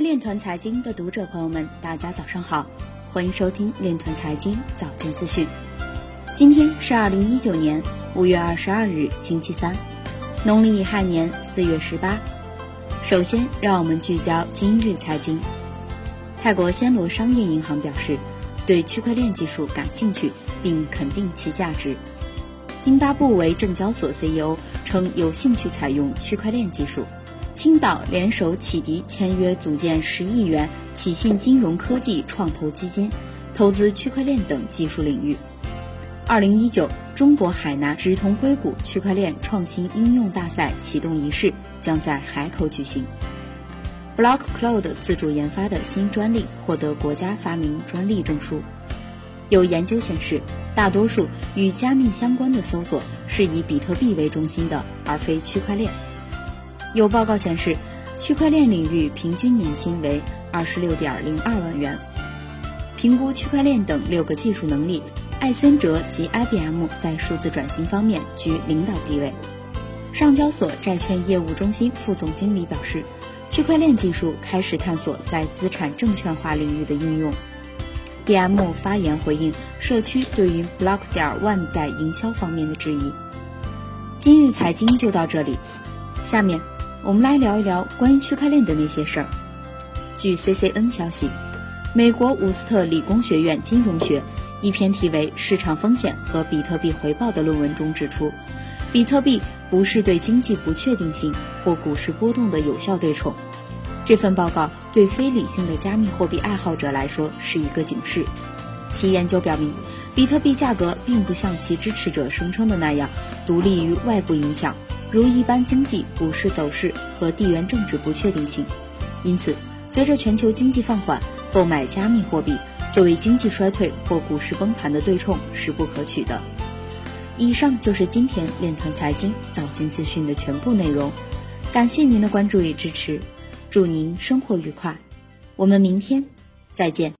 链团财经的读者朋友们，大家早上好，欢迎收听链团财经早间资讯。今天是二零一九年五月二十二日，星期三，农历乙亥年四月十八。首先，让我们聚焦今日财经。泰国暹罗商业银行表示，对区块链技术感兴趣，并肯定其价值。津巴布韦证交所 CEO 称有兴趣采用区块链技术。青岛联手启迪签约组建十亿元启信金融科技创投基金，投资区块链等技术领域。二零一九中国海南直通硅谷区块链创新应用大赛启动仪式将在海口举行。Block Cloud 自主研发的新专利获得国家发明专利证书。有研究显示，大多数与加密相关的搜索是以比特币为中心的，而非区块链。有报告显示，区块链领域平均年薪为二十六点零二万元。评估区块链等六个技术能力，艾森哲及 IBM 在数字转型方面居领导地位。上交所债券业务中心副总经理表示，区块链技术开始探索在资产证券化领域的应用。BM 发言回应社区对于 Block 点 One 在营销方面的质疑。今日财经就到这里，下面。我们来聊一聊关于区块链的那些事儿。据 CCN 消息，美国伍斯特理工学院金融学一篇题为《市场风险和比特币回报》的论文中指出，比特币不是对经济不确定性或股市波动的有效对冲。这份报告对非理性的加密货币爱好者来说是一个警示。其研究表明，比特币价格并不像其支持者声称的那样独立于外部影响。如一般经济、股市走势和地缘政治不确定性，因此，随着全球经济放缓，购买加密货币作为经济衰退或股市崩盘的对冲是不可取的。以上就是今天链团财经早间资讯的全部内容，感谢您的关注与支持，祝您生活愉快，我们明天再见。